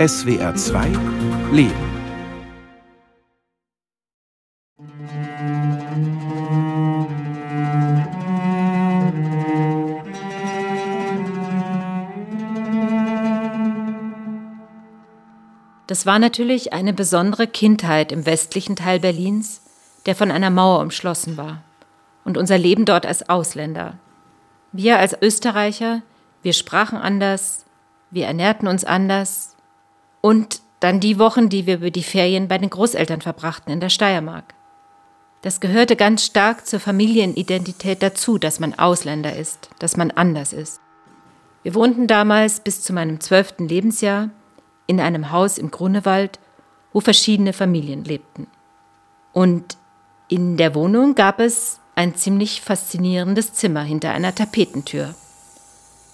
SWR 2 Leben. Das war natürlich eine besondere Kindheit im westlichen Teil Berlins, der von einer Mauer umschlossen war. Und unser Leben dort als Ausländer. Wir als Österreicher, wir sprachen anders, wir ernährten uns anders. Und dann die Wochen, die wir über die Ferien bei den Großeltern verbrachten in der Steiermark. Das gehörte ganz stark zur Familienidentität dazu, dass man Ausländer ist, dass man anders ist. Wir wohnten damals bis zu meinem zwölften Lebensjahr in einem Haus im Grunewald, wo verschiedene Familien lebten. Und in der Wohnung gab es ein ziemlich faszinierendes Zimmer hinter einer Tapetentür.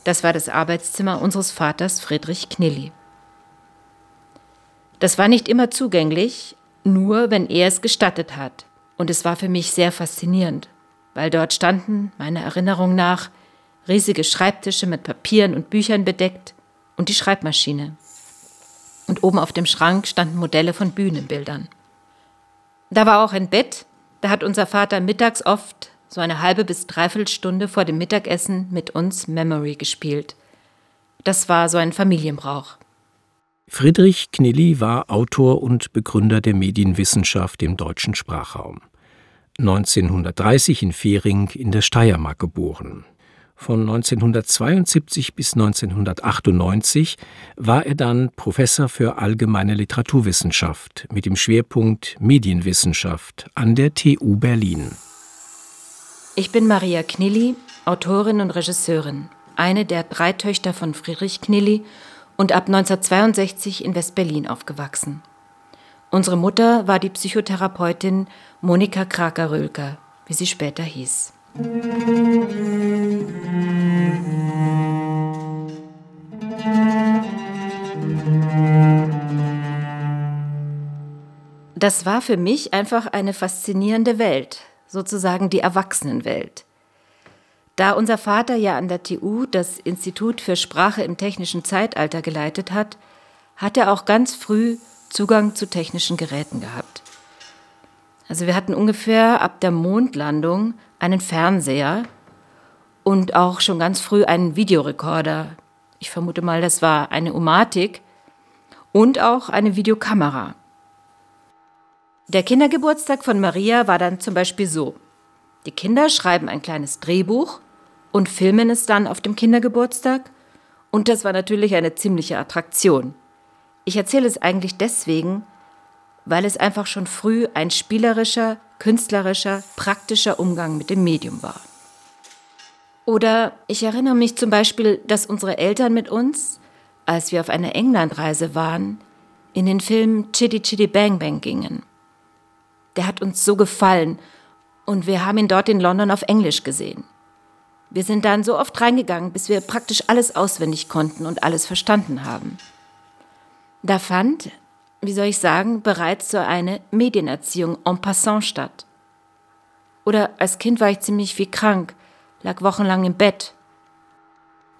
Das war das Arbeitszimmer unseres Vaters Friedrich Knilli. Das war nicht immer zugänglich, nur wenn er es gestattet hat. Und es war für mich sehr faszinierend, weil dort standen, meiner Erinnerung nach, riesige Schreibtische mit Papieren und Büchern bedeckt und die Schreibmaschine. Und oben auf dem Schrank standen Modelle von Bühnenbildern. Da war auch ein Bett da hat unser Vater mittags oft so eine halbe bis dreiviertel Stunde vor dem Mittagessen mit uns Memory gespielt. Das war so ein Familienbrauch. Friedrich Knilli war Autor und Begründer der Medienwissenschaft im deutschen Sprachraum. 1930 in Fehring in der Steiermark geboren. Von 1972 bis 1998 war er dann Professor für allgemeine Literaturwissenschaft mit dem Schwerpunkt Medienwissenschaft an der TU Berlin. Ich bin Maria Knilli, Autorin und Regisseurin, eine der drei Töchter von Friedrich Knilli und ab 1962 in West-Berlin aufgewachsen. Unsere Mutter war die Psychotherapeutin Monika Kraker-Rölker, wie sie später hieß. Das war für mich einfach eine faszinierende Welt, sozusagen die Erwachsenenwelt. Da unser Vater ja an der TU das Institut für Sprache im technischen Zeitalter geleitet hat, hat er auch ganz früh Zugang zu technischen Geräten gehabt. Also wir hatten ungefähr ab der Mondlandung einen Fernseher und auch schon ganz früh einen Videorekorder. Ich vermute mal, das war eine Umatik und auch eine Videokamera. Der Kindergeburtstag von Maria war dann zum Beispiel so. Die Kinder schreiben ein kleines Drehbuch und filmen es dann auf dem Kindergeburtstag. Und das war natürlich eine ziemliche Attraktion. Ich erzähle es eigentlich deswegen, weil es einfach schon früh ein spielerischer, künstlerischer, praktischer Umgang mit dem Medium war. Oder ich erinnere mich zum Beispiel, dass unsere Eltern mit uns, als wir auf einer Englandreise waren, in den Film Chitty Chitty Bang Bang gingen. Der hat uns so gefallen und wir haben ihn dort in London auf Englisch gesehen. Wir sind dann so oft reingegangen, bis wir praktisch alles auswendig konnten und alles verstanden haben. Da fand, wie soll ich sagen, bereits so eine Medienerziehung en passant statt. Oder als Kind war ich ziemlich viel krank, lag wochenlang im Bett.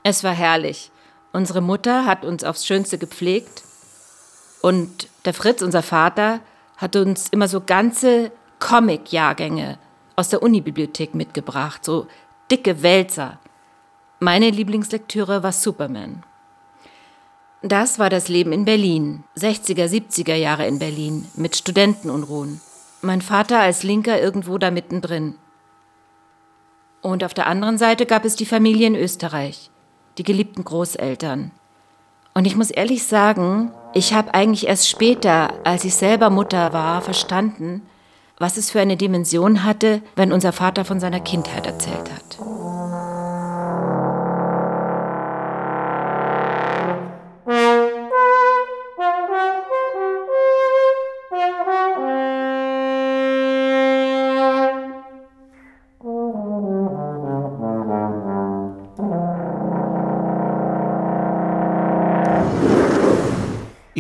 Es war herrlich. Unsere Mutter hat uns aufs Schönste gepflegt und der Fritz, unser Vater, hat uns immer so ganze Comic-Jahrgänge aus der Unibibliothek mitgebracht, so dicke Wälzer. Meine Lieblingslektüre war Superman. Das war das Leben in Berlin, 60er, 70er Jahre in Berlin, mit Studentenunruhen. Mein Vater als Linker irgendwo da mittendrin. Und auf der anderen Seite gab es die Familie in Österreich, die geliebten Großeltern. Und ich muss ehrlich sagen, ich habe eigentlich erst später, als ich selber Mutter war, verstanden, was es für eine Dimension hatte, wenn unser Vater von seiner Kindheit erzählt hat.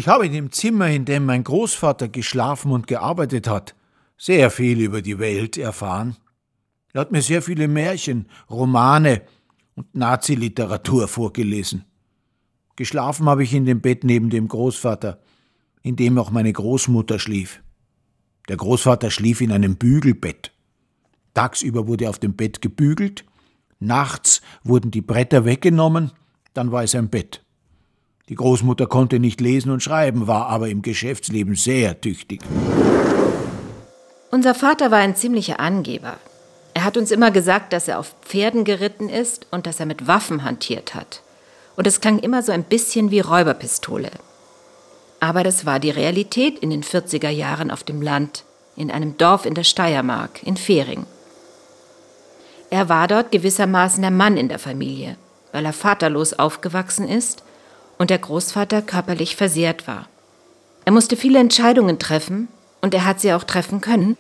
Ich habe in dem Zimmer, in dem mein Großvater geschlafen und gearbeitet hat, sehr viel über die Welt erfahren. Er hat mir sehr viele Märchen, Romane und Naziliteratur vorgelesen. Geschlafen habe ich in dem Bett neben dem Großvater, in dem auch meine Großmutter schlief. Der Großvater schlief in einem Bügelbett. Tagsüber wurde auf dem Bett gebügelt, nachts wurden die Bretter weggenommen, dann war es ein Bett. Die Großmutter konnte nicht lesen und schreiben, war aber im Geschäftsleben sehr tüchtig. Unser Vater war ein ziemlicher Angeber. Er hat uns immer gesagt, dass er auf Pferden geritten ist und dass er mit Waffen hantiert hat. Und es klang immer so ein bisschen wie Räuberpistole. Aber das war die Realität in den 40er Jahren auf dem Land, in einem Dorf in der Steiermark, in Fehring. Er war dort gewissermaßen der Mann in der Familie, weil er vaterlos aufgewachsen ist und der Großvater körperlich versehrt war. Er musste viele Entscheidungen treffen und er hat sie auch treffen können.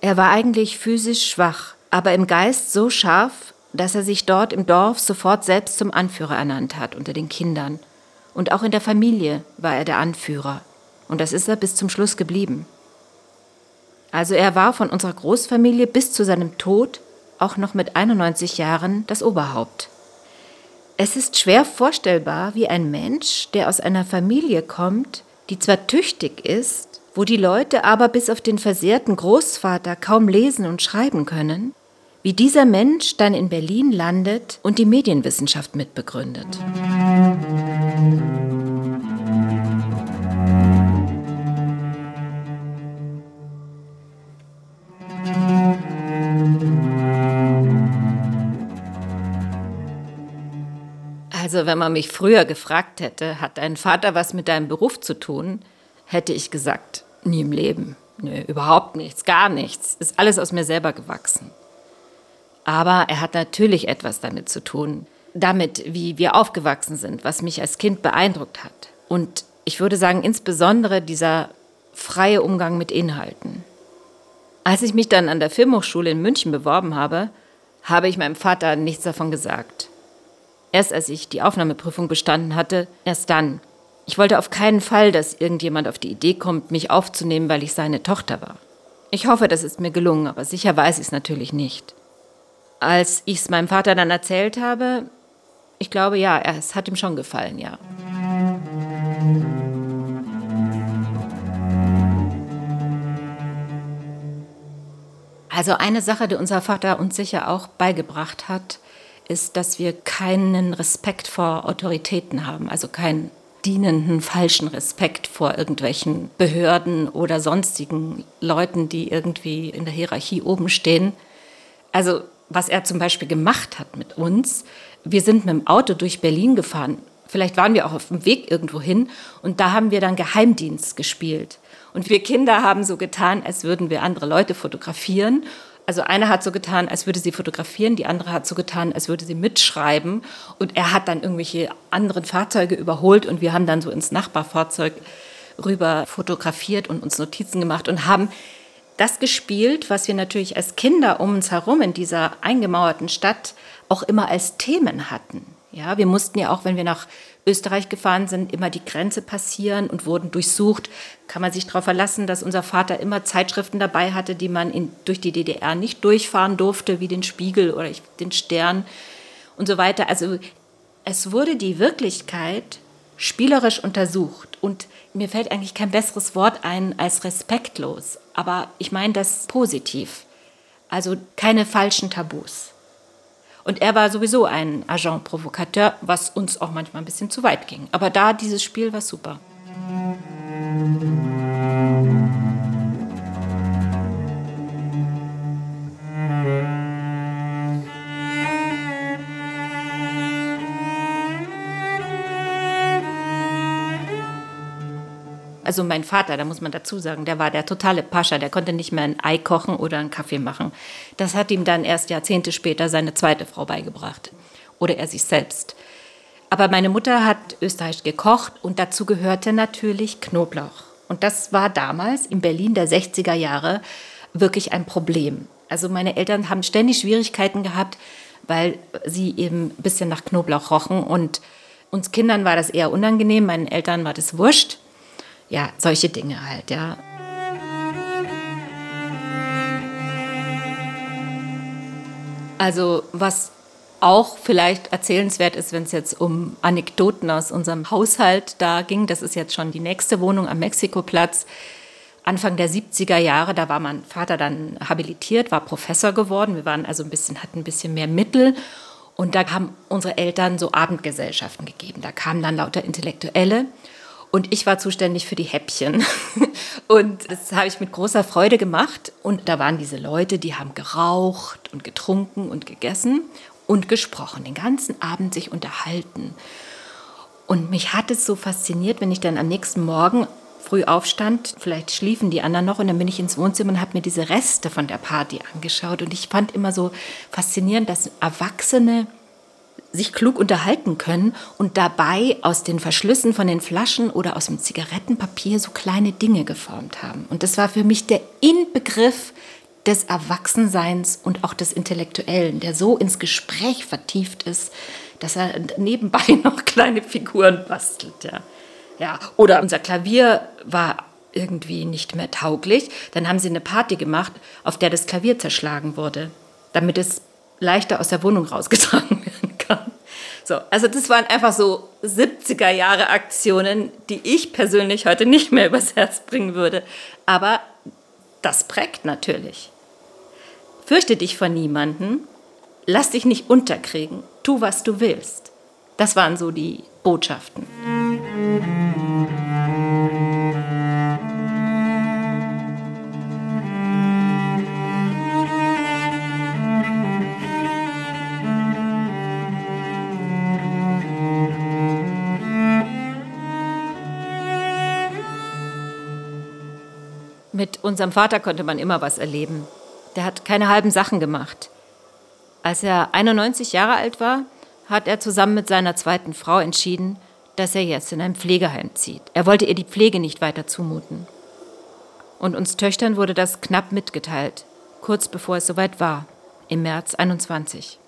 Er war eigentlich physisch schwach, aber im Geist so scharf, dass er sich dort im Dorf sofort selbst zum Anführer ernannt hat unter den Kindern. Und auch in der Familie war er der Anführer. Und das ist er bis zum Schluss geblieben. Also er war von unserer Großfamilie bis zu seinem Tod auch noch mit 91 Jahren das Oberhaupt. Es ist schwer vorstellbar, wie ein Mensch, der aus einer Familie kommt, die zwar tüchtig ist, wo die Leute aber bis auf den versehrten Großvater kaum lesen und schreiben können, wie dieser Mensch dann in Berlin landet und die Medienwissenschaft mitbegründet. Also wenn man mich früher gefragt hätte, hat dein Vater was mit deinem Beruf zu tun, hätte ich gesagt, nie im Leben. Nö, überhaupt nichts, gar nichts. Ist alles aus mir selber gewachsen. Aber er hat natürlich etwas damit zu tun, damit, wie wir aufgewachsen sind, was mich als Kind beeindruckt hat. Und ich würde sagen, insbesondere dieser freie Umgang mit Inhalten. Als ich mich dann an der Filmhochschule in München beworben habe, habe ich meinem Vater nichts davon gesagt. Erst als ich die Aufnahmeprüfung bestanden hatte, erst dann. Ich wollte auf keinen Fall, dass irgendjemand auf die Idee kommt, mich aufzunehmen, weil ich seine Tochter war. Ich hoffe, das ist mir gelungen, aber sicher weiß ich es natürlich nicht. Als ich es meinem Vater dann erzählt habe, ich glaube ja, es hat ihm schon gefallen, ja. Also eine Sache, die unser Vater uns sicher auch beigebracht hat, ist, dass wir keinen Respekt vor Autoritäten haben, also keinen dienenden falschen Respekt vor irgendwelchen Behörden oder sonstigen Leuten, die irgendwie in der Hierarchie oben stehen. Also was er zum Beispiel gemacht hat mit uns, wir sind mit dem Auto durch Berlin gefahren. Vielleicht waren wir auch auf dem Weg irgendwo hin und da haben wir dann Geheimdienst gespielt. Und wir Kinder haben so getan, als würden wir andere Leute fotografieren also eine hat so getan, als würde sie fotografieren, die andere hat so getan, als würde sie mitschreiben. Und er hat dann irgendwelche anderen Fahrzeuge überholt und wir haben dann so ins Nachbarfahrzeug rüber fotografiert und uns Notizen gemacht und haben das gespielt, was wir natürlich als Kinder um uns herum in dieser eingemauerten Stadt auch immer als Themen hatten. Ja, wir mussten ja auch, wenn wir nach Österreich gefahren sind, immer die Grenze passieren und wurden durchsucht. Kann man sich darauf verlassen, dass unser Vater immer Zeitschriften dabei hatte, die man in, durch die DDR nicht durchfahren durfte, wie den Spiegel oder den Stern und so weiter. Also es wurde die Wirklichkeit spielerisch untersucht und mir fällt eigentlich kein besseres Wort ein als respektlos, aber ich meine das positiv. Also keine falschen Tabus. Und er war sowieso ein Agent Provocateur, was uns auch manchmal ein bisschen zu weit ging. Aber da dieses Spiel war super. Also mein Vater, da muss man dazu sagen, der war der totale Pascha, der konnte nicht mehr ein Ei kochen oder einen Kaffee machen. Das hat ihm dann erst Jahrzehnte später seine zweite Frau beigebracht. Oder er sich selbst. Aber meine Mutter hat österreichisch gekocht und dazu gehörte natürlich Knoblauch. Und das war damals in Berlin der 60er Jahre wirklich ein Problem. Also meine Eltern haben ständig Schwierigkeiten gehabt, weil sie eben ein bisschen nach Knoblauch rochen. Und uns Kindern war das eher unangenehm, meinen Eltern war das wurscht ja, solche Dinge halt, ja. Also was auch vielleicht erzählenswert ist, wenn es jetzt um Anekdoten aus unserem Haushalt da ging. Das ist jetzt schon die nächste Wohnung am Mexikoplatz. Anfang der 70er Jahre, da war mein Vater dann habilitiert, war Professor geworden. Wir waren also ein bisschen, hatten ein bisschen mehr Mittel. Und da haben unsere Eltern so Abendgesellschaften gegeben. Da kamen dann lauter Intellektuelle. Und ich war zuständig für die Häppchen. Und das habe ich mit großer Freude gemacht. Und da waren diese Leute, die haben geraucht und getrunken und gegessen und gesprochen, den ganzen Abend sich unterhalten. Und mich hat es so fasziniert, wenn ich dann am nächsten Morgen früh aufstand, vielleicht schliefen die anderen noch und dann bin ich ins Wohnzimmer und habe mir diese Reste von der Party angeschaut und ich fand immer so faszinierend, dass Erwachsene sich klug unterhalten können und dabei aus den Verschlüssen von den Flaschen oder aus dem Zigarettenpapier so kleine Dinge geformt haben. Und das war für mich der Inbegriff des Erwachsenseins und auch des Intellektuellen, der so ins Gespräch vertieft ist, dass er nebenbei noch kleine Figuren bastelt. Ja. Ja, oder unser Klavier war irgendwie nicht mehr tauglich. Dann haben sie eine Party gemacht, auf der das Klavier zerschlagen wurde, damit es leichter aus der Wohnung rausgetragen. So, also das waren einfach so 70er Jahre Aktionen, die ich persönlich heute nicht mehr übers Herz bringen würde. Aber das prägt natürlich. Fürchte dich vor niemanden, lass dich nicht unterkriegen, tu, was du willst. Das waren so die Botschaften. Mit unserem Vater konnte man immer was erleben. Der hat keine halben Sachen gemacht. Als er 91 Jahre alt war, hat er zusammen mit seiner zweiten Frau entschieden, dass er jetzt in ein Pflegeheim zieht. Er wollte ihr die Pflege nicht weiter zumuten. Und uns Töchtern wurde das knapp mitgeteilt, kurz bevor es soweit war, im März 21.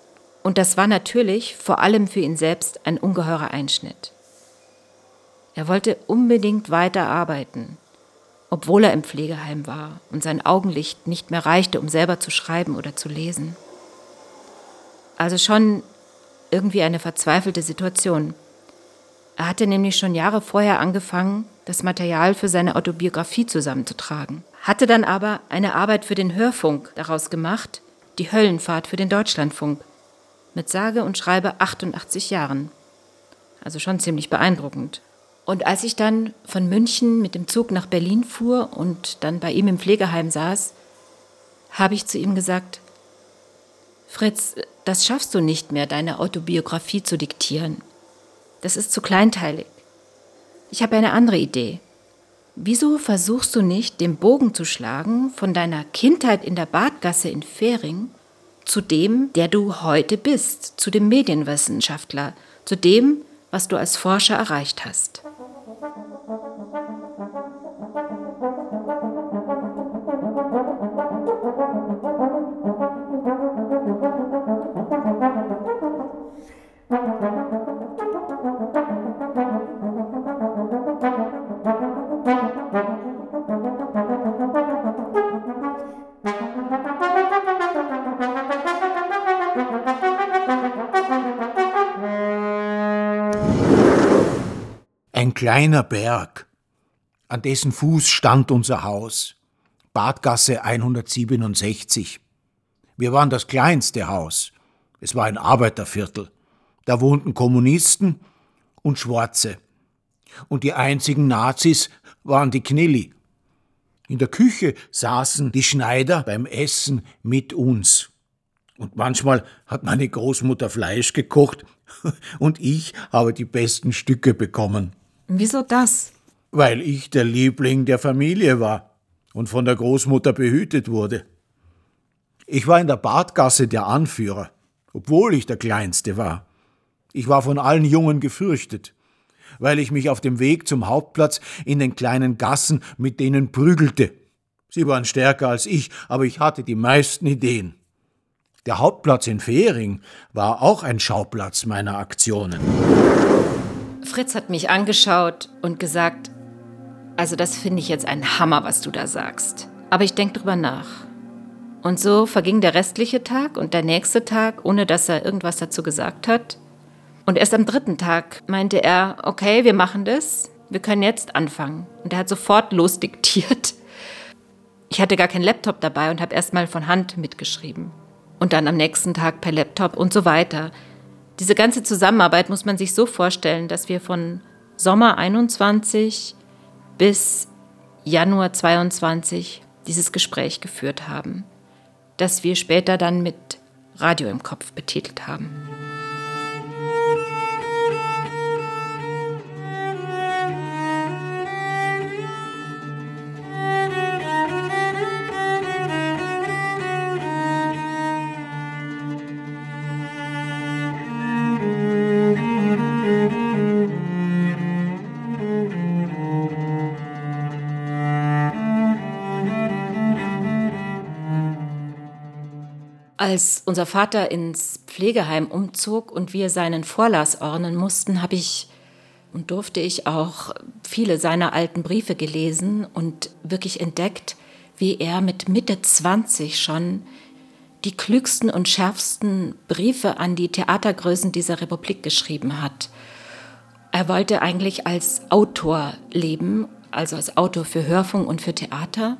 Und das war natürlich vor allem für ihn selbst ein ungeheurer Einschnitt. Er wollte unbedingt weiter arbeiten, obwohl er im Pflegeheim war und sein Augenlicht nicht mehr reichte, um selber zu schreiben oder zu lesen. Also schon irgendwie eine verzweifelte Situation. Er hatte nämlich schon Jahre vorher angefangen, das Material für seine Autobiografie zusammenzutragen, hatte dann aber eine Arbeit für den Hörfunk daraus gemacht, die Höllenfahrt für den Deutschlandfunk, mit sage und schreibe 88 Jahren. Also schon ziemlich beeindruckend. Und als ich dann von München mit dem Zug nach Berlin fuhr und dann bei ihm im Pflegeheim saß, habe ich zu ihm gesagt, Fritz, das schaffst du nicht mehr, deine Autobiografie zu diktieren. Das ist zu kleinteilig. Ich habe eine andere Idee. Wieso versuchst du nicht, den Bogen zu schlagen von deiner Kindheit in der Badgasse in Fähring zu dem, der du heute bist, zu dem Medienwissenschaftler, zu dem, was du als Forscher erreicht hast? Ein kleiner Berg, an dessen Fuß stand unser Haus, Badgasse 167. Wir waren das kleinste Haus. Es war ein Arbeiterviertel. Da wohnten Kommunisten und Schwarze. Und die einzigen Nazis waren die Knilli. In der Küche saßen die Schneider beim Essen mit uns. Und manchmal hat meine Großmutter Fleisch gekocht und ich habe die besten Stücke bekommen. Wieso das? Weil ich der Liebling der Familie war und von der Großmutter behütet wurde. Ich war in der Badgasse der Anführer, obwohl ich der Kleinste war. Ich war von allen Jungen gefürchtet, weil ich mich auf dem Weg zum Hauptplatz in den kleinen Gassen mit denen prügelte. Sie waren stärker als ich, aber ich hatte die meisten Ideen. Der Hauptplatz in Fehring war auch ein Schauplatz meiner Aktionen. Fritz hat mich angeschaut und gesagt, also das finde ich jetzt ein Hammer, was du da sagst. Aber ich denke drüber nach. Und so verging der restliche Tag und der nächste Tag, ohne dass er irgendwas dazu gesagt hat. Und erst am dritten Tag meinte er, okay, wir machen das, wir können jetzt anfangen. Und er hat sofort losdiktiert. Ich hatte gar keinen Laptop dabei und habe erst mal von Hand mitgeschrieben. Und dann am nächsten Tag per Laptop und so weiter. Diese ganze Zusammenarbeit muss man sich so vorstellen, dass wir von Sommer 21 bis Januar 22 dieses Gespräch geführt haben das wir später dann mit Radio im Kopf betitelt haben. Als unser Vater ins Pflegeheim umzog und wir seinen Vorlass ordnen mussten, habe ich und durfte ich auch viele seiner alten Briefe gelesen und wirklich entdeckt, wie er mit Mitte 20 schon die klügsten und schärfsten Briefe an die Theatergrößen dieser Republik geschrieben hat. Er wollte eigentlich als Autor leben, also als Autor für Hörfunk und für Theater.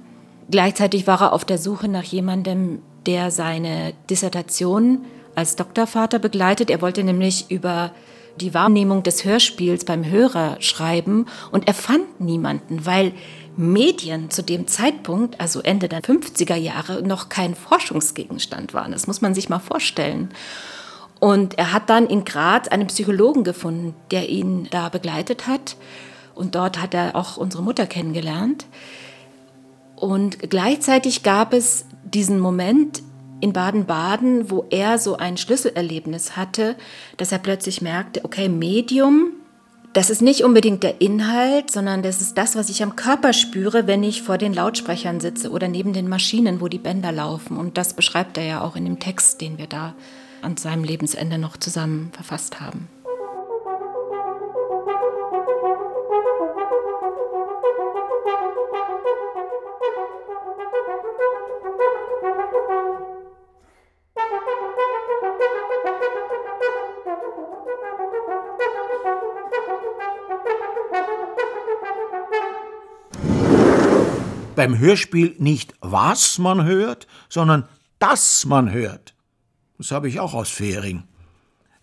Gleichzeitig war er auf der Suche nach jemandem, der seine Dissertation als Doktorvater begleitet. Er wollte nämlich über die Wahrnehmung des Hörspiels beim Hörer schreiben und er fand niemanden, weil Medien zu dem Zeitpunkt, also Ende der 50er Jahre, noch kein Forschungsgegenstand waren. Das muss man sich mal vorstellen. Und er hat dann in Graz einen Psychologen gefunden, der ihn da begleitet hat. Und dort hat er auch unsere Mutter kennengelernt. Und gleichzeitig gab es diesen Moment in Baden-Baden, wo er so ein Schlüsselerlebnis hatte, dass er plötzlich merkte, okay, Medium, das ist nicht unbedingt der Inhalt, sondern das ist das, was ich am Körper spüre, wenn ich vor den Lautsprechern sitze oder neben den Maschinen, wo die Bänder laufen. Und das beschreibt er ja auch in dem Text, den wir da an seinem Lebensende noch zusammen verfasst haben. Beim Hörspiel nicht was man hört, sondern dass man hört. Das habe ich auch aus Fähring,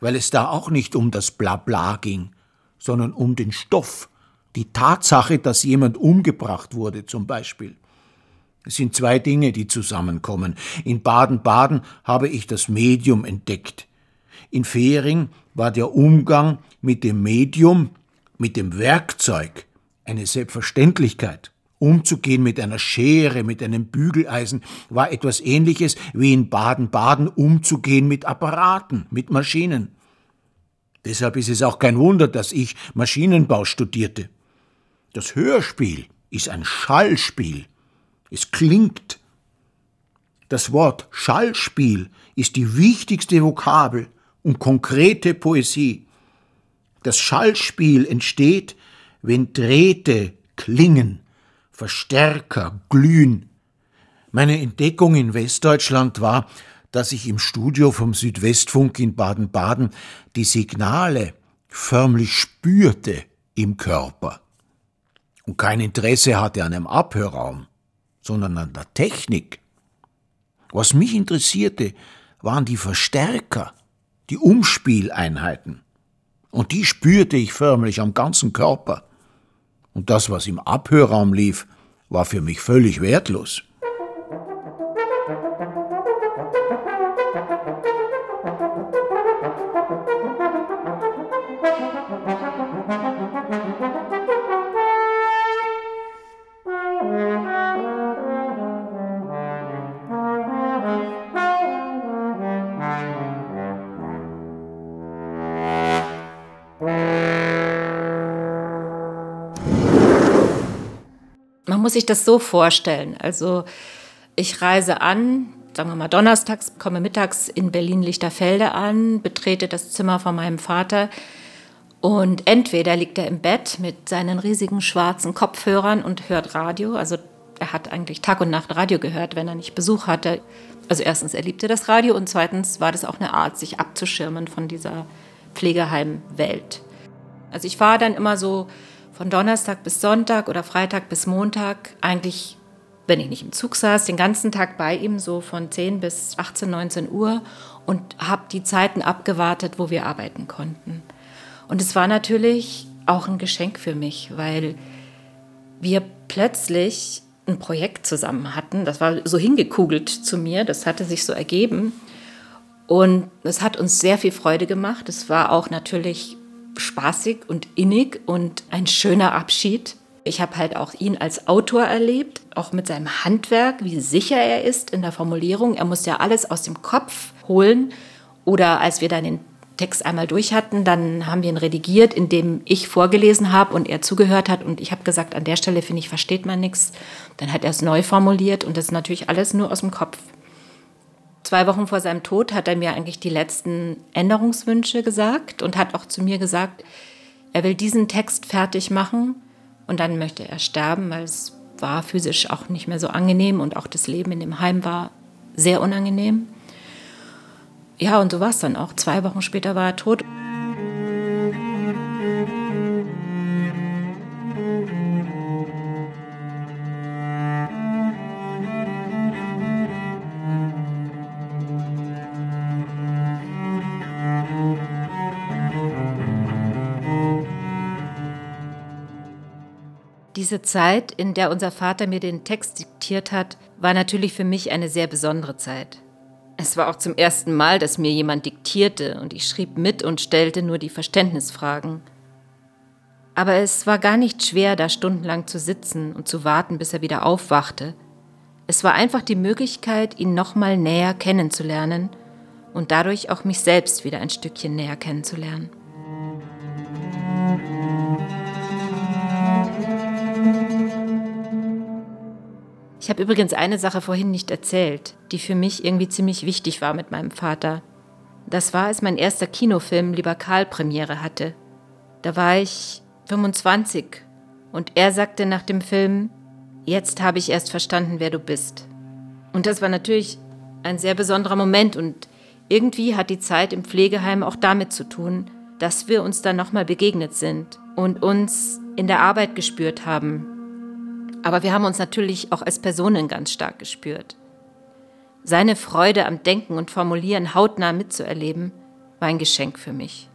weil es da auch nicht um das Blabla ging, sondern um den Stoff, die Tatsache, dass jemand umgebracht wurde zum Beispiel. Es sind zwei Dinge, die zusammenkommen. In Baden-Baden habe ich das Medium entdeckt. In Fähring war der Umgang mit dem Medium, mit dem Werkzeug eine Selbstverständlichkeit. Umzugehen mit einer Schere, mit einem Bügeleisen, war etwas ähnliches wie in Baden-Baden umzugehen mit Apparaten, mit Maschinen. Deshalb ist es auch kein Wunder, dass ich Maschinenbau studierte. Das Hörspiel ist ein Schallspiel. Es klingt. Das Wort Schallspiel ist die wichtigste Vokabel und konkrete Poesie. Das Schallspiel entsteht, wenn Drähte klingen, Verstärker glühen. Meine Entdeckung in Westdeutschland war, dass ich im Studio vom Südwestfunk in Baden-Baden die Signale förmlich spürte im Körper und kein Interesse hatte an einem Abhörraum, sondern an der Technik. Was mich interessierte, waren die Verstärker, die Umspieleinheiten. Und die spürte ich förmlich am ganzen Körper. Und das, was im Abhörraum lief, war für mich völlig wertlos. Muss sich das so vorstellen. Also ich reise an, sagen wir mal donnerstags, komme mittags in Berlin-Lichterfelde an, betrete das Zimmer von meinem Vater und entweder liegt er im Bett mit seinen riesigen schwarzen Kopfhörern und hört Radio, also Er hat eigentlich Tag und Nacht Radio gehört, wenn er nicht Besuch hatte. Also erstens, er liebte das Radio und zweitens war das auch eine Art, sich abzuschirmen von dieser Pflegeheimwelt. Also ich war dann immer so von Donnerstag bis Sonntag oder Freitag bis Montag eigentlich, wenn ich nicht im Zug saß, den ganzen Tag bei ihm, so von 10 bis 18, 19 Uhr und habe die Zeiten abgewartet, wo wir arbeiten konnten. Und es war natürlich auch ein Geschenk für mich, weil wir plötzlich ein Projekt zusammen hatten. Das war so hingekugelt zu mir, das hatte sich so ergeben. Und es hat uns sehr viel Freude gemacht. Es war auch natürlich spaßig und innig und ein schöner Abschied. Ich habe halt auch ihn als Autor erlebt, auch mit seinem Handwerk, wie sicher er ist in der Formulierung. Er muss ja alles aus dem Kopf holen. Oder als wir dann den Text einmal durch hatten, dann haben wir ihn redigiert, indem ich vorgelesen habe und er zugehört hat. Und ich habe gesagt, an der Stelle finde ich, versteht man nichts. Dann hat er es neu formuliert und das ist natürlich alles nur aus dem Kopf. Zwei Wochen vor seinem Tod hat er mir eigentlich die letzten Änderungswünsche gesagt und hat auch zu mir gesagt, er will diesen Text fertig machen und dann möchte er sterben, weil es war physisch auch nicht mehr so angenehm und auch das Leben in dem Heim war sehr unangenehm. Ja, und so war es dann auch. Zwei Wochen später war er tot. Diese Zeit, in der unser Vater mir den Text diktiert hat, war natürlich für mich eine sehr besondere Zeit. Es war auch zum ersten Mal, dass mir jemand diktierte und ich schrieb mit und stellte nur die Verständnisfragen. Aber es war gar nicht schwer, da stundenlang zu sitzen und zu warten, bis er wieder aufwachte. Es war einfach die Möglichkeit, ihn nochmal näher kennenzulernen und dadurch auch mich selbst wieder ein Stückchen näher kennenzulernen. Ich habe übrigens eine Sache vorhin nicht erzählt, die für mich irgendwie ziemlich wichtig war mit meinem Vater. Das war, als mein erster Kinofilm Lieber Karl Premiere hatte. Da war ich 25 und er sagte nach dem Film, jetzt habe ich erst verstanden, wer du bist. Und das war natürlich ein sehr besonderer Moment und irgendwie hat die Zeit im Pflegeheim auch damit zu tun, dass wir uns dann nochmal begegnet sind und uns in der Arbeit gespürt haben, aber wir haben uns natürlich auch als Personen ganz stark gespürt. Seine Freude am Denken und Formulieren hautnah mitzuerleben, war ein Geschenk für mich.